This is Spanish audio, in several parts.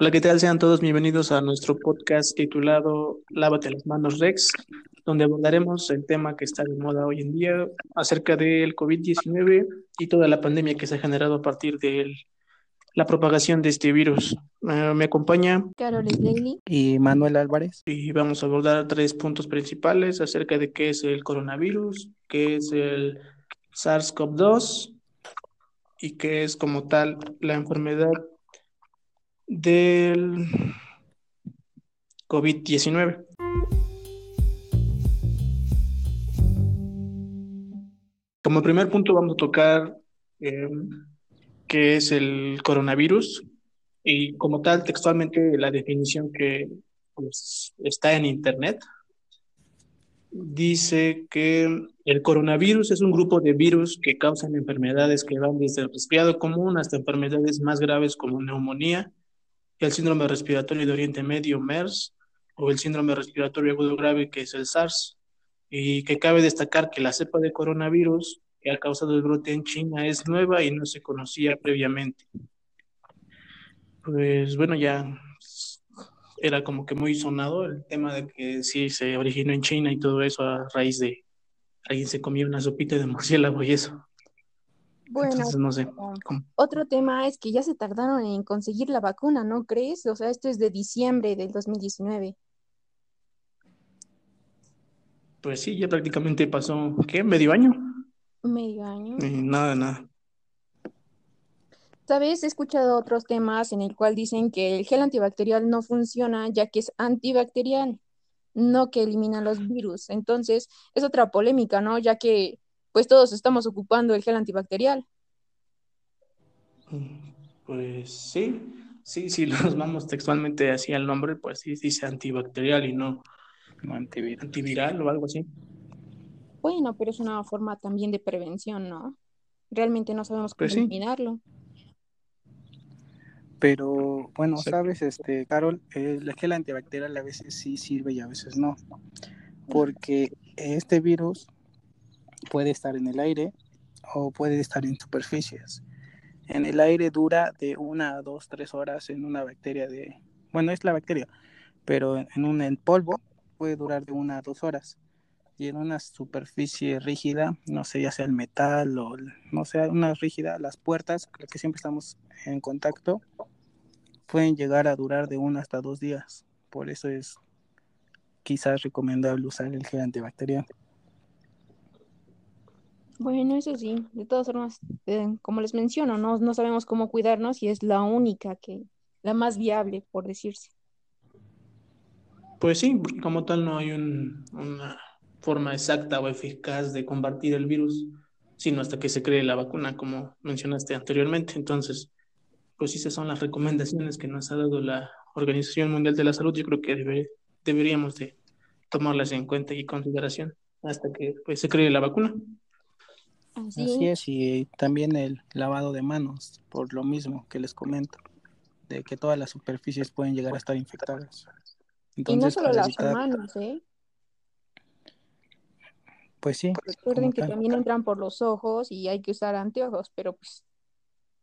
Hola, ¿qué tal? Sean todos bienvenidos a nuestro podcast titulado Lávate las manos Rex, donde abordaremos el tema que está de moda hoy en día acerca del COVID-19 y toda la pandemia que se ha generado a partir de la propagación de este virus. Eh, me acompaña Carol Slady y Manuel Álvarez. Y vamos a abordar tres puntos principales acerca de qué es el coronavirus, qué es el SARS-CoV-2 y qué es como tal la enfermedad del COVID-19. Como primer punto vamos a tocar eh, qué es el coronavirus y como tal textualmente la definición que pues, está en Internet. Dice que el coronavirus es un grupo de virus que causan enfermedades que van desde el resfriado común hasta enfermedades más graves como neumonía, el síndrome respiratorio de Oriente Medio, MERS, o el síndrome respiratorio agudo grave, que es el SARS, y que cabe destacar que la cepa de coronavirus que ha causado el brote en China es nueva y no se conocía previamente. Pues bueno, ya era como que muy sonado el tema de que sí se originó en China y todo eso a raíz de alguien se comió una sopita de murciélago y eso. Bueno, no sé. Otro tema es que ya se tardaron en conseguir la vacuna, ¿no crees? O sea, esto es de diciembre del 2019. Pues sí, ya prácticamente pasó, ¿qué? ¿Medio año? Medio año. nada, nada. Sabes, he escuchado otros temas en el cual dicen que el gel antibacterial no funciona ya que es antibacterial, no que elimina los virus. Entonces, es otra polémica, ¿no? Ya que pues todos estamos ocupando el gel antibacterial. Pues sí, sí, si nos vamos textualmente así al nombre, pues sí dice antibacterial y no, antiviral. o algo así. Bueno, pero es una forma también de prevención, ¿no? Realmente no sabemos cómo pues eliminarlo. Pero bueno, sabes, este, Carol, el gel antibacterial a veces sí sirve y a veces no. Porque este virus puede estar en el aire o puede estar en superficies. En el aire dura de una a dos, tres horas en una bacteria de, bueno, es la bacteria, pero en un en polvo puede durar de una a dos horas. Y en una superficie rígida, no sé, ya sea el metal o, no sé, una rígida, las puertas, las que siempre estamos en contacto, pueden llegar a durar de uno hasta dos días. Por eso es quizás recomendable usar el gel antibacterial. Bueno, eso sí, de todas formas, eh, como les menciono, no, no sabemos cómo cuidarnos y es la única que, la más viable, por decirse. Pues sí, porque como tal no hay una forma exacta o eficaz de combatir el virus, sino hasta que se cree la vacuna, como mencionaste anteriormente. Entonces, pues esas son las recomendaciones que nos ha dado la Organización Mundial de la Salud. Yo creo que deberíamos de tomarlas en cuenta y consideración hasta que pues, se cree la vacuna. Así, es. y también el lavado de manos, por lo mismo que les comento, de que todas las superficies pueden llegar a estar infectadas. y no solo las manos, ¿eh? Pues sí. Recuerden que también entran por los ojos y hay que usar anteojos, pero pues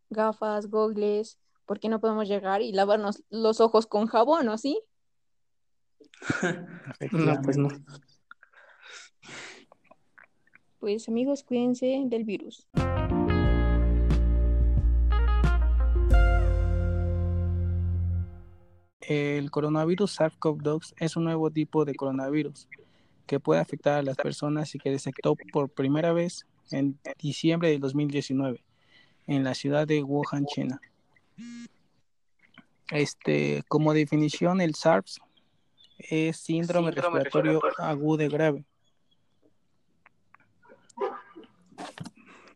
gafas, gogles, ¿por qué no podemos llegar y lavarnos los ojos con jabón, o sí? no, pues no. Pues amigos, cuídense del virus. El coronavirus SARS-CoV-2 es un nuevo tipo de coronavirus que puede afectar a las personas y que detectó por primera vez en diciembre de 2019 en la ciudad de Wuhan, China. Este, como definición, el SARS es síndrome, respiratorio, agudo y grave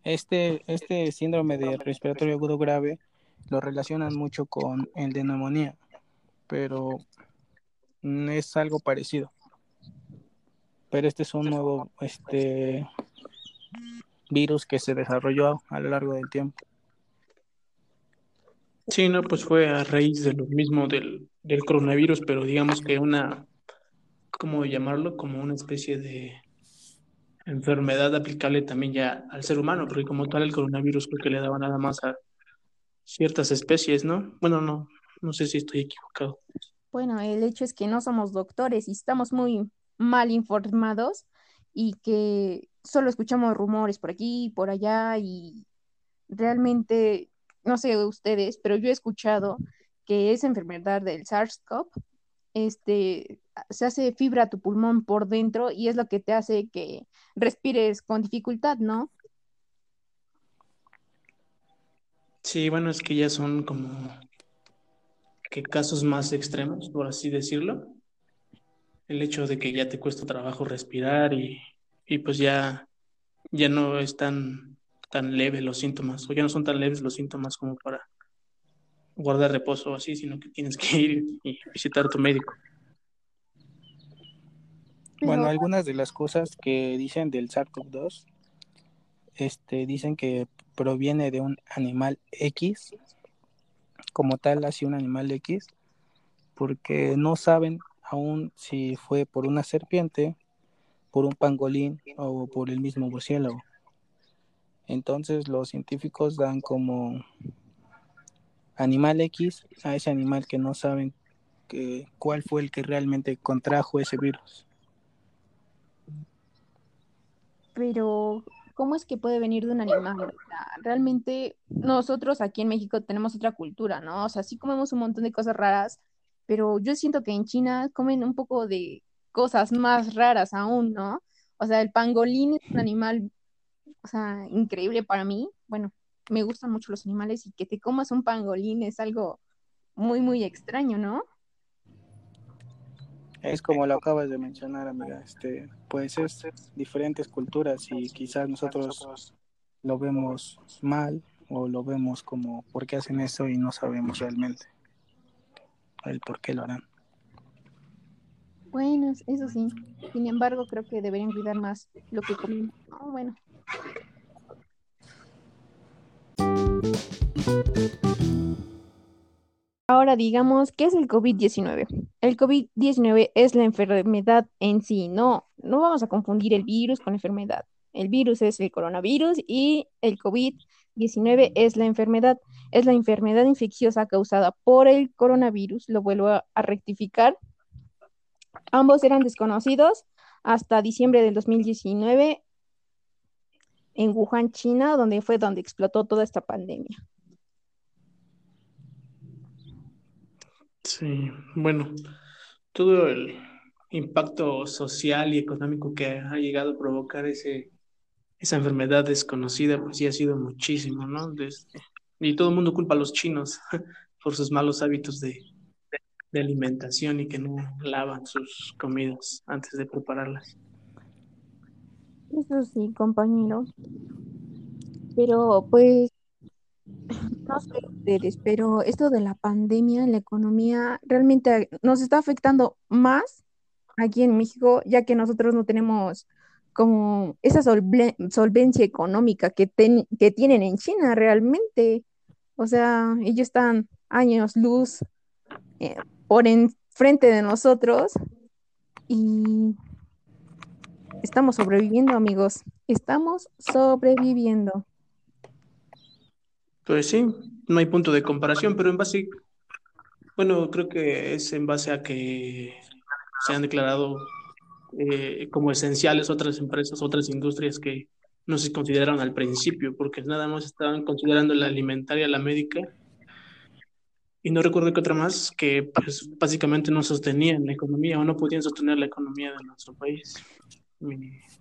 Este, este síndrome de respiratorio agudo grave lo relacionan mucho con el de neumonía, pero es algo parecido. Pero este es un nuevo este, virus que se desarrolló a lo largo del tiempo. Sí, no, pues fue a raíz de lo mismo del, del coronavirus, pero digamos que una, ¿cómo llamarlo? Como una especie de enfermedad aplicable también ya al ser humano, porque como tal el coronavirus creo que le daba nada más a ciertas especies, ¿no? Bueno, no, No sé si estoy equivocado. Bueno, el hecho es que no somos doctores y estamos muy mal informados y que solo escuchamos rumores por aquí y por allá y realmente, no sé ustedes, pero yo he escuchado que esa enfermedad del SARS-CoV este, se hace fibra a tu pulmón por dentro y es lo que te hace que respires con dificultad, ¿no? Sí, bueno, es que ya son como que casos más extremos, por así decirlo. El hecho de que ya te cuesta trabajo respirar y, y pues ya, ya no es tan, tan leve los síntomas, o ya no son tan leves los síntomas como para guardar reposo así, sino que tienes que ir y visitar a tu médico. Bueno, algunas de las cosas que dicen del SARS-CoV-2, este, dicen que proviene de un animal X, como tal, así un animal X, porque no saben aún si fue por una serpiente, por un pangolín o por el mismo murciélago. Entonces los científicos dan como animal X a ese animal que no saben cuál fue el que realmente contrajo ese virus. Pero, ¿cómo es que puede venir de un animal? realmente nosotros aquí en México tenemos otra cultura, ¿no? O sea, sí comemos un montón de cosas raras, pero yo siento que en China comen un poco de cosas más raras aún, ¿no? O sea, el pangolín es un animal, o sea, increíble para mí. Bueno, me gustan mucho los animales y que te comas un pangolín es algo muy, muy extraño, ¿no? Es como lo acabas de mencionar, amiga, este, pues es diferentes culturas y quizás nosotros lo vemos mal o lo vemos como por qué hacen eso y no sabemos realmente el por qué lo harán. Bueno, eso sí. Sin embargo, creo que deberían cuidar más lo que comen. bueno, Ahora digamos, ¿qué es el COVID-19? El COVID-19 es la enfermedad en sí, no, no vamos a confundir el virus con enfermedad. El virus es el coronavirus y el COVID-19 es la enfermedad, es la enfermedad infecciosa causada por el coronavirus, lo vuelvo a, a rectificar. Ambos eran desconocidos hasta diciembre del 2019 en Wuhan, China, donde fue donde explotó toda esta pandemia. Sí, bueno, todo el impacto social y económico que ha llegado a provocar ese, esa enfermedad desconocida, pues sí ha sido muchísimo, ¿no? y todo el mundo culpa a los chinos por sus malos hábitos de alimentación y que no lavan sus comidas antes de prepararlas. Eso sí, compañero. Pero pues, no sé ustedes, pero esto de la pandemia en la economía realmente nos está afectando más aquí en México, ya que nosotros no tenemos como esa solvencia económica que, que tienen en China realmente. O sea, ellos están años luz eh, por enfrente de nosotros y Estamos sobreviviendo, amigos. Estamos sobreviviendo. Pues sí, no hay punto de comparación, pero en base, bueno, creo que es en base a que se han declarado eh, como esenciales otras empresas, otras industrias que no se consideraron al principio, porque nada más estaban considerando la alimentaria, la médica, y no recuerdo qué otra más, que pues básicamente no sostenían la economía o no podían sostener la economía de nuestro país.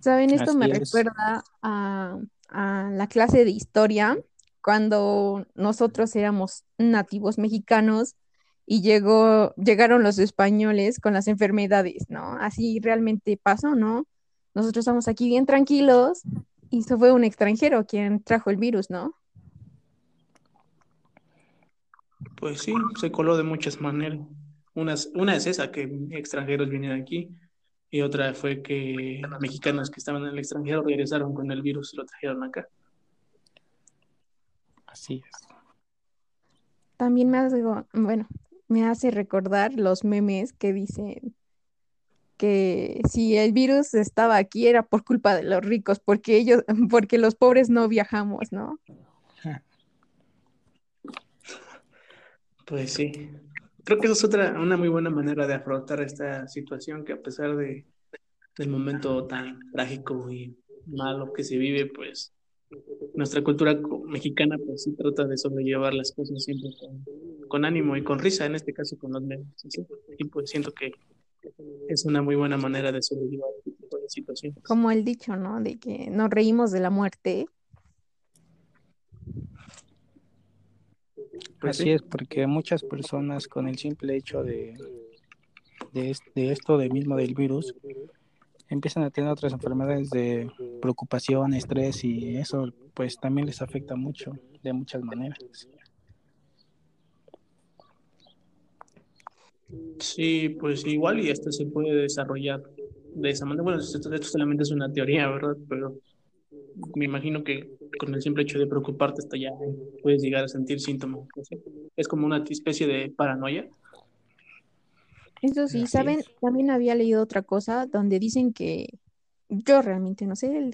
Saben, esto me recuerda a, la clase de historia cuando nosotros éramos nativos mexicanos y llegó, llegaron los españoles con las enfermedades, ¿no? Así realmente pasó, ¿no? Nosotros estamos aquí bien tranquilos y eso fue un extranjero quien trajo el virus, ¿no? Pues sí, se coló de muchas maneras. Una, una es esa, que extranjeros vinieron aquí y otra fue que mexicanos que estaban en el extranjero regresaron con el virus y lo trajeron acá. Así es. También me hace, bueno, me hace recordar los memes que dicen que si el virus estaba aquí era por culpa de los ricos, porque ellos, porque los pobres no viajamos, ¿no? Pues sí. Creo que eso es otra, una muy buena manera de afrontar esta situación que a pesar de, del momento tan trágico y malo que se vive, pues nuestra cultura mexicana pues sí trata de sobrellevar las cosas siempre con, ánimo y con risa, en este caso con los memes. Y pues siento que es una muy buena manera de sobrellevar este tipo de situaciones. Como el dicho, ¿no? De que nos reímos de la muerte. Pues Así es, porque muchas personas con el simple hecho de, de, de esto, de mismo del virus, empiezan a tener otras enfermedades de preocupación, estrés y eso pues también les afecta mucho de muchas maneras. Sí, pues igual y esto se puede desarrollar de esa manera. Bueno, esto, solamente es una teoría, ¿verdad? Pero me imagino que con el simple hecho de preocuparte hasta ya puedes llegar a sentir síntomas. Es como una especie de paranoia eso sí, ¿saben? También había leído otra cosa donde dicen que yo realmente no sé,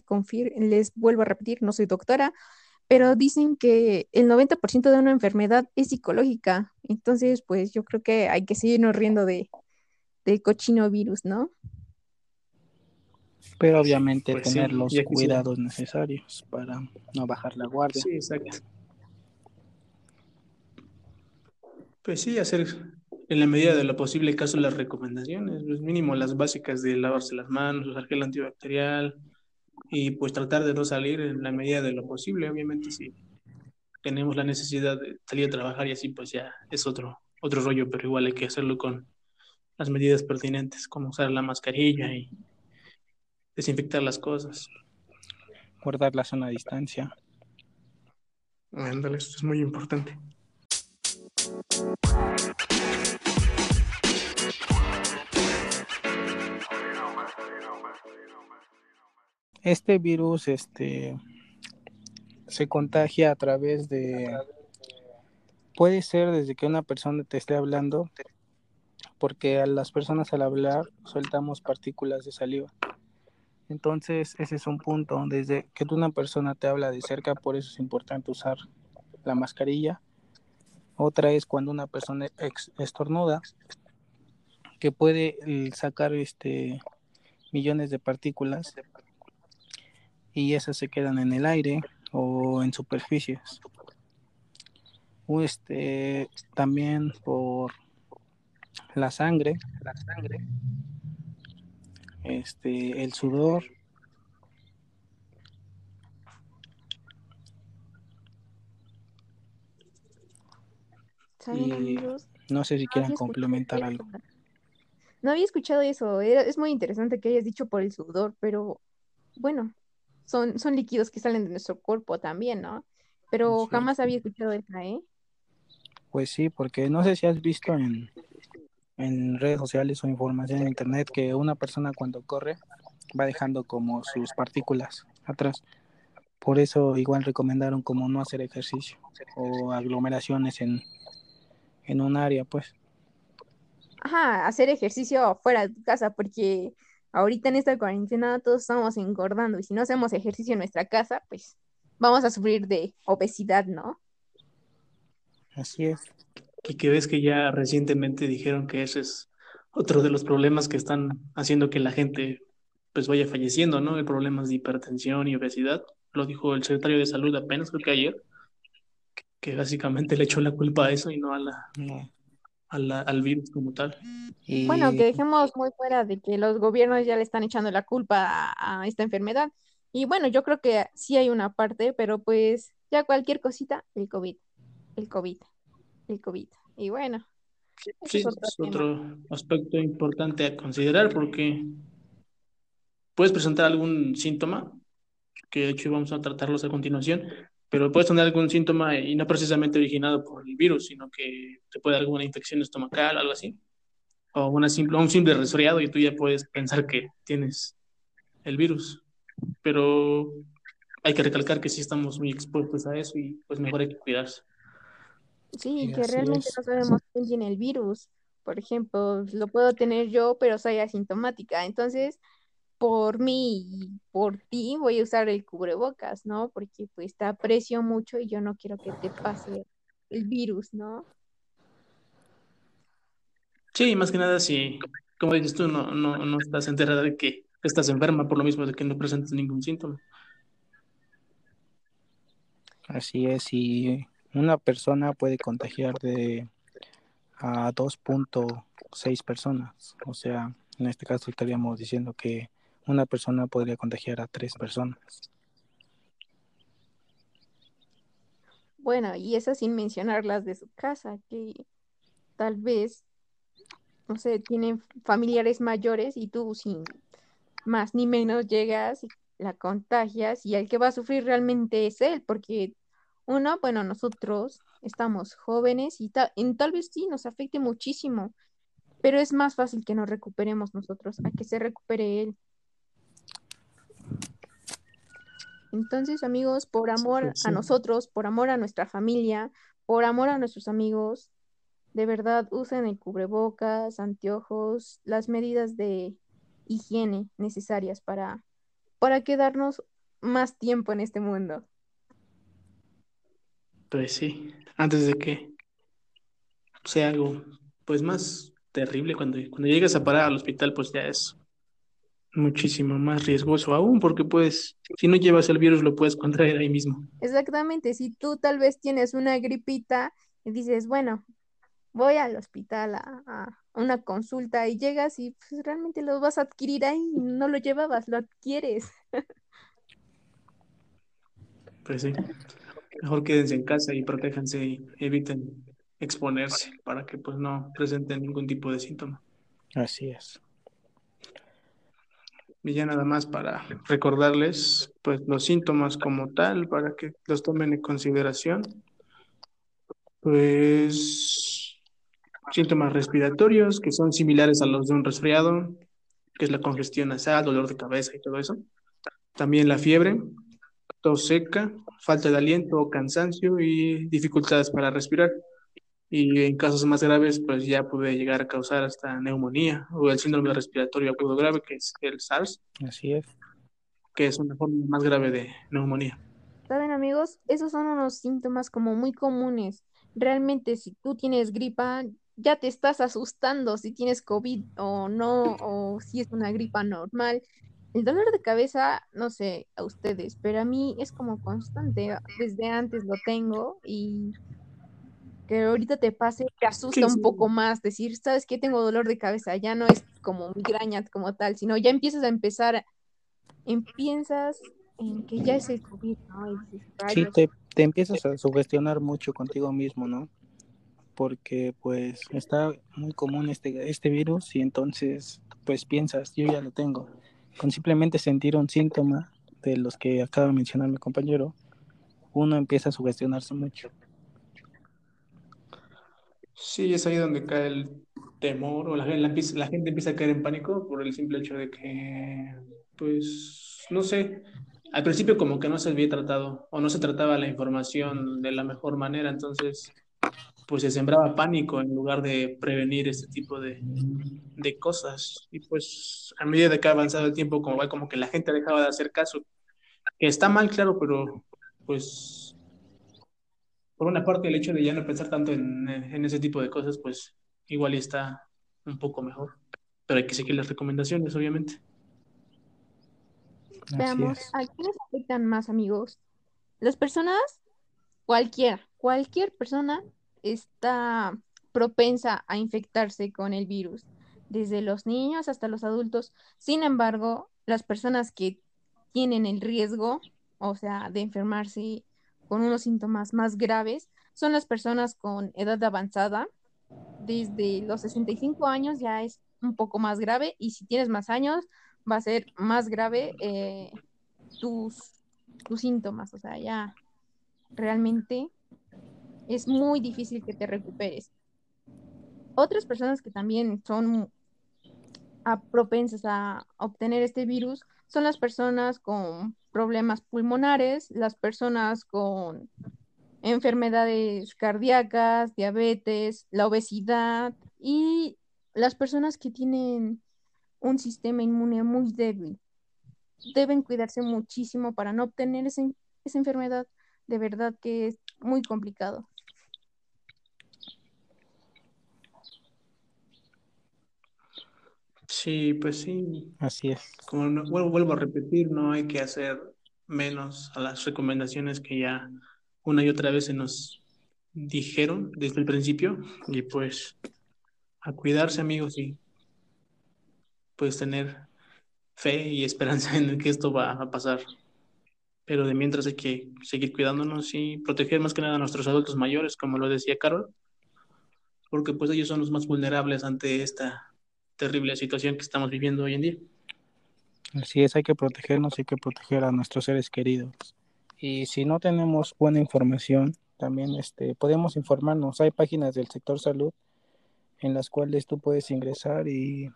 les vuelvo a repetir, no soy doctora, pero dicen que el 90% de una enfermedad es psicológica. Entonces, pues yo creo que hay que seguirnos riendo de, del cochino virus, ¿no? Pero obviamente pues tener los cuidados necesarios para no bajar la guardia. Sí, exacto. Pues sí, hacer en la medida de lo posible, caso las recomendaciones, pues mínimo las básicas de lavarse las manos, usar gel antibacterial y pues tratar de no salir en la medida de lo posible. Obviamente, si tenemos la necesidad de salir a trabajar y así, pues ya es otro, otro rollo, pero igual hay que hacerlo con las medidas pertinentes, como usar la mascarilla y desinfectar las cosas. Guardar la zona de distancia. Ándale, esto es muy importante. Este virus este, se contagia a través de... Puede ser desde que una persona te esté hablando, porque a las personas al hablar soltamos partículas de saliva. Entonces, ese es un punto. Desde que una persona te habla de cerca, por eso es importante usar la mascarilla. Otra es cuando una persona estornuda, que puede eh, sacar este millones de partículas y esas se quedan en el aire o en superficies. Este, también por la sangre, la sangre, este, el sudor. Y no sé si quieran complementar algo. No había escuchado eso, es muy interesante que hayas dicho por el sudor, pero bueno, son, son líquidos que salen de nuestro cuerpo también, ¿no? Pero jamás había escuchado esa, ¿eh? Pues sí, porque no sé si has visto en, en redes sociales o información en internet que una persona cuando corre va dejando como sus partículas atrás. Por eso igual recomendaron como no hacer ejercicio o aglomeraciones en, en un área, pues. Ajá, hacer ejercicio fuera de tu casa, porque ahorita en esta cuarentena todos estamos engordando y si no hacemos ejercicio en nuestra casa, pues vamos a sufrir de obesidad, ¿no? Así es. Y que ves que ya recientemente dijeron que ese es otro de los problemas que están haciendo que la gente pues vaya falleciendo, ¿no? El problema de hipertensión y obesidad. Lo dijo el secretario de salud apenas creo que ayer, que básicamente le echó la culpa a eso y no a la, al virus como tal. Bueno, que dejemos muy fuera de que los gobiernos ya le están echando la culpa a, esta enfermedad. Y bueno, yo creo que sí hay una parte, pero pues ya cualquier cosita, el COVID, el COVID, el COVID. Y bueno. Sí, es otro, aspecto importante a considerar porque puedes presentar algún síntoma, que de hecho vamos a tratarlos a continuación, pero puedes tener algún síntoma y no precisamente originado por el virus, sino que te puede dar alguna infección estomacal, algo así, o una simple, un simple resfriado y tú ya puedes pensar que tienes el virus. Pero hay que recalcar que sí estamos muy expuestos a eso y pues mejor hay que cuidarse. Sí, que realmente no sabemos quién tiene el virus. Por ejemplo, lo puedo tener yo, pero soy asintomática. Entonces, por mí y por ti voy a usar el cubrebocas, ¿no? Porque pues te aprecio mucho y yo no quiero que te pase el virus, ¿no? Sí, más que nada si, como dices tú, no, no, no estás enterada de que estás enferma por lo mismo de que no presentas ningún síntoma. Así es, y una persona puede contagiar de a 2.6 personas. O sea, en este caso estaríamos diciendo que una persona podría contagiar a tres personas. Bueno, y eso sin mencionar las de su casa, que tal vez, no sé, tienen familiares mayores y tú sin más ni menos llegas y la contagias y el que va a sufrir realmente es él, porque uno, bueno, nosotros estamos jóvenes y, y tal vez sí nos afecte muchísimo, pero es más fácil que nos recuperemos nosotros a que se recupere él. Entonces, amigos, por amor a nosotros, por amor a nuestra familia, por amor a nuestros amigos, de verdad usen el cubrebocas, anteojos, las medidas de higiene necesarias para, para quedarnos más tiempo en este mundo. Pues sí, antes de que sea algo pues más terrible, cuando, cuando llegas a parar al hospital, pues ya es muchísimo más riesgoso aún, porque pues si no llevas el virus lo puedes contraer ahí mismo. Exactamente, si tú tal vez tienes una gripita y dices, bueno, voy al hospital a, una consulta y llegas y pues, realmente lo vas a adquirir ahí, no lo llevabas, lo adquieres. Pues sí, mejor quédense en casa y protéjanse y eviten exponerse para que pues no presenten ningún tipo de síntoma. Así es. Y ya nada más para recordarles pues los síntomas como tal, para que los tomen en consideración. Pues síntomas respiratorios que son similares a los de un resfriado, que es la congestión nasal, dolor de cabeza y todo eso. También la fiebre, tos seca, falta de aliento, cansancio y dificultades para respirar y en casos más graves pues ya puede llegar a causar hasta neumonía o el síndrome respiratorio agudo grave que es el SARS. Así es. Que es una forma más grave de neumonía. Saben amigos, esos son unos síntomas como muy comunes. Realmente si tú tienes gripa, ya te estás asustando si tienes COVID o no, o si es una gripa normal. El dolor de cabeza, no sé a ustedes, pero a mí es como constante. Desde antes lo tengo y que ahorita te pase, te asusta un poco más, decir, ¿sabes qué? Tengo dolor de cabeza, ya no es como migraña como tal, sino ya empiezas a empezar, empiezas en que ya es el COVID, ¿no? sí, te, te empiezas a sugestionar mucho contigo mismo, ¿no? Porque pues está muy común este, este virus y entonces pues piensas, yo ya lo tengo. Con simplemente sentir un síntoma de los que acaba de mencionar mi compañero, uno empieza a sugestionarse mucho. Sí, es ahí donde cae el temor o la, la, gente empieza a caer en pánico por el simple hecho de que, pues, no sé, al principio como que no se había tratado o no se trataba la información de la mejor manera, entonces pues se sembraba pánico en lugar de prevenir este tipo de, de cosas. Y pues a medida de que ha avanzado el tiempo, como va, como que la gente dejaba de hacer caso, que está mal, claro, pero pues por una parte el hecho de ya no pensar tanto en, ese tipo de cosas, pues igual está un poco mejor. Pero hay que seguir las recomendaciones, obviamente. Veamos, ¿a quiénes afectan más, amigos? Las personas, cualquiera, cualquier persona está propensa a infectarse con el virus, desde los niños hasta los adultos. Sin embargo, las personas que tienen el riesgo, o sea, de enfermarse con unos síntomas más graves son las personas con edad avanzada. Desde los 65 años ya es un poco más grave y si tienes más años va a ser más grave eh, tus, tus síntomas. O sea, ya realmente es muy difícil que te recuperes. Otras personas que también son propensas a obtener este virus son las personas con problemas pulmonares, las personas con enfermedades cardíacas, diabetes, la obesidad y las personas que tienen un sistema inmune muy débil. Deben cuidarse muchísimo para no obtener esa enfermedad. De verdad que es muy complicado. Sí, pues sí. Así es. Como no- vuelvo, vuelvo a repetir, no hay que hacer menos a las recomendaciones que ya una y otra vez se nos dijeron desde el principio. Y pues a cuidarse, amigos, y pues tener fe y esperanza en que esto va a pasar. Pero de mientras hay que seguir cuidándonos y proteger más que nada a nuestros adultos mayores, como lo decía Carol, porque pues ellos son los más vulnerables ante esta terrible situación que estamos viviendo hoy en día. Así es, hay que protegernos, hay que proteger a nuestros seres queridos. Y si no tenemos buena información, también este, podemos informarnos. Hay páginas del sector salud en las cuales tú puedes ingresar y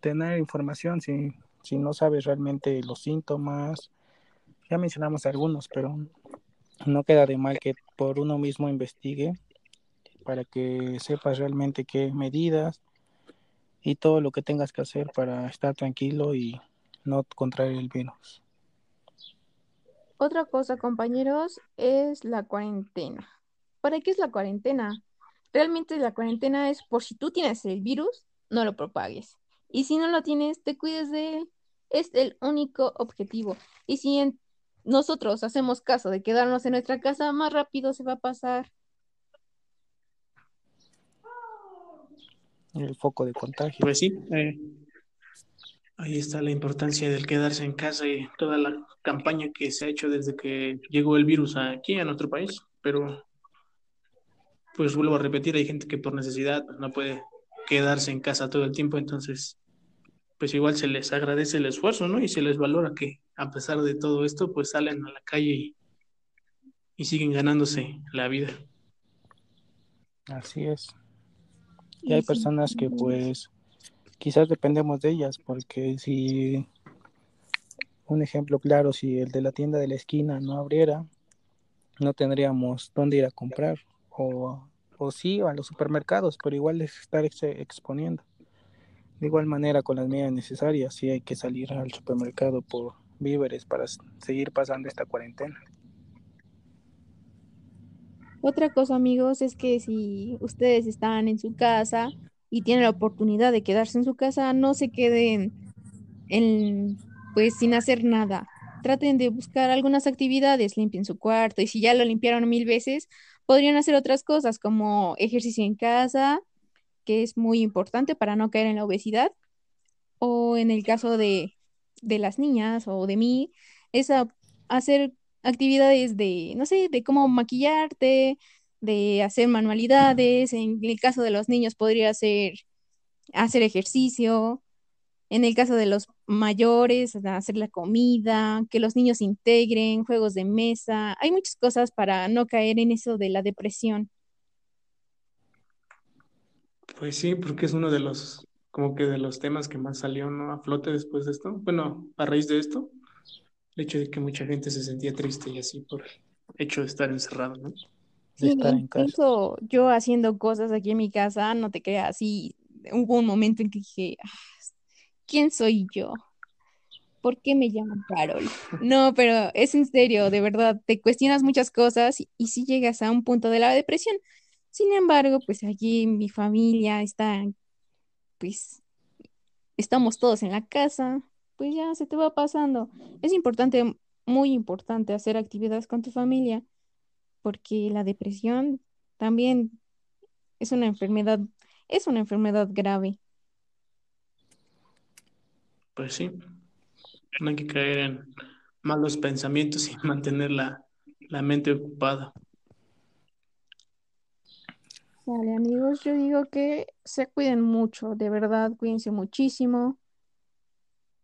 tener información si, si no sabes realmente los síntomas. Ya mencionamos algunos, pero no queda de mal que por uno mismo investigue para que sepas realmente qué medidas y todo lo que tengas que hacer para estar tranquilo y no contraer el virus. Otra cosa, compañeros, es la cuarentena. ¿Para qué es la cuarentena? Realmente la cuarentena es por si tú tienes el virus, no lo propagues. Y si no lo tienes, te cuides de él. Es el único objetivo. Y si nosotros hacemos caso de quedarnos en nuestra casa, más rápido se va a pasar. El foco de contagio. Pues sí, eh, ahí está la importancia del quedarse en casa y toda la campaña que se ha hecho desde que llegó el virus aquí a nuestro país. Pero, pues vuelvo a repetir, hay gente que por necesidad no puede quedarse en casa todo el tiempo, entonces, pues igual se les agradece el esfuerzo, ¿no? Y se les valora que a pesar de todo esto, pues salen a la calle y, y siguen ganándose la vida. Así es. Y hay personas que pues quizás dependemos de ellas, porque si, un ejemplo claro, si el de la tienda de la esquina no abriera, no tendríamos dónde ir a comprar, o, o sí, a los supermercados, pero igual es estar ex- exponiendo. De igual manera, con las medidas necesarias, sí hay que salir al supermercado por víveres para seguir pasando esta cuarentena. Otra cosa, amigos, es que si ustedes están en su casa y tienen la oportunidad de quedarse en su casa, no se queden en, pues sin hacer nada. Traten de buscar algunas actividades, limpien su cuarto y si ya lo limpiaron mil veces, podrían hacer otras cosas como ejercicio en casa, que es muy importante para no caer en la obesidad, o en el caso de, de las niñas o de mí, es hacer actividades de, no sé, de cómo maquillarte, de hacer manualidades. En el caso de los niños podría ser hacer ejercicio. En el caso de los mayores, hacer la comida, que los niños integren, juegos de mesa. Hay muchas cosas para no caer en eso de la depresión. Pues sí, porque es uno de los, como que de los temas que más salió. A flote después de esto. Bueno, a raíz de esto, el hecho de que mucha gente se sentía triste y así por el hecho de estar encerrado, ¿no? de Sí, estar en casa. incluso yo haciendo cosas aquí en mi casa, no te creas, sí, hubo un momento en que dije, "Ah, ¿quién soy yo? ¿Por qué me llaman Carol? No, pero es en serio, de verdad, te cuestionas muchas cosas y, y sí llegas a un punto de la depresión. Sin embargo, pues aquí mi familia está, pues estamos todos en la casa, pues ya se te va pasando. Es importante, muy importante hacer actividades con tu familia, porque la depresión también es una enfermedad, es una enfermedad grave. Pues sí, no hay que caer en malos pensamientos y mantener la, la mente ocupada. Vale, amigos, yo digo que se cuiden mucho, de verdad, cuídense muchísimo.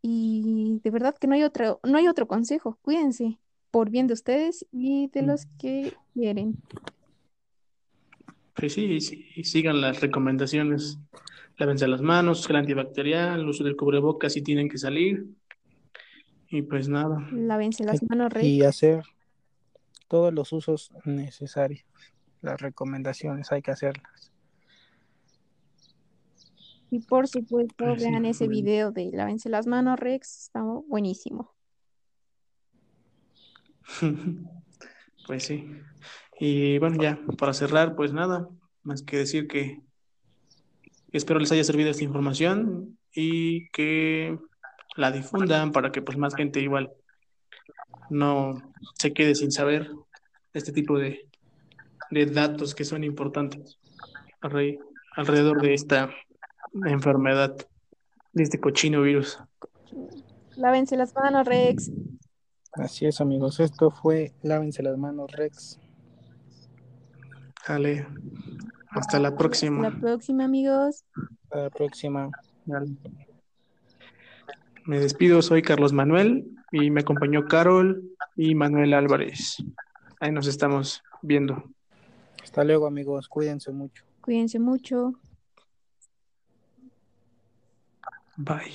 Y de verdad que no hay otro, no hay otro consejo, cuídense por bien de ustedes y de los que quieren. Pues sí, y sí, y sigan las recomendaciones. Lávense las manos, gel antibacterial, el uso del cubrebocas si tienen que salir. Y pues nada, Lávense las manos, Y Rey. hacer todos los usos necesarios. Las recomendaciones hay que hacerlas. Y por supuesto, Pues sí, vean ese video de Lávense las manos, Rex, está buenísimo. pues sí. Y bueno, ya para cerrar, pues nada, más que decir que Espero les haya servido esta información y que la difundan para que pues más gente igual no se quede sin saber este tipo de, de datos que son importantes alrededor de esta enfermedad, de este cochino virus. Lávense las manos, Rex. Así es, amigos. Esto fue Lávense las manos, Rex. Dale. Hasta la próxima. Hasta la próxima, amigos. Hasta la próxima. Me despido, soy Carlos Manuel y me acompañó Carol y Manuel Álvarez. Ahí nos estamos viendo. Hasta luego, amigos. Cuídense mucho. Cuídense mucho. Bye.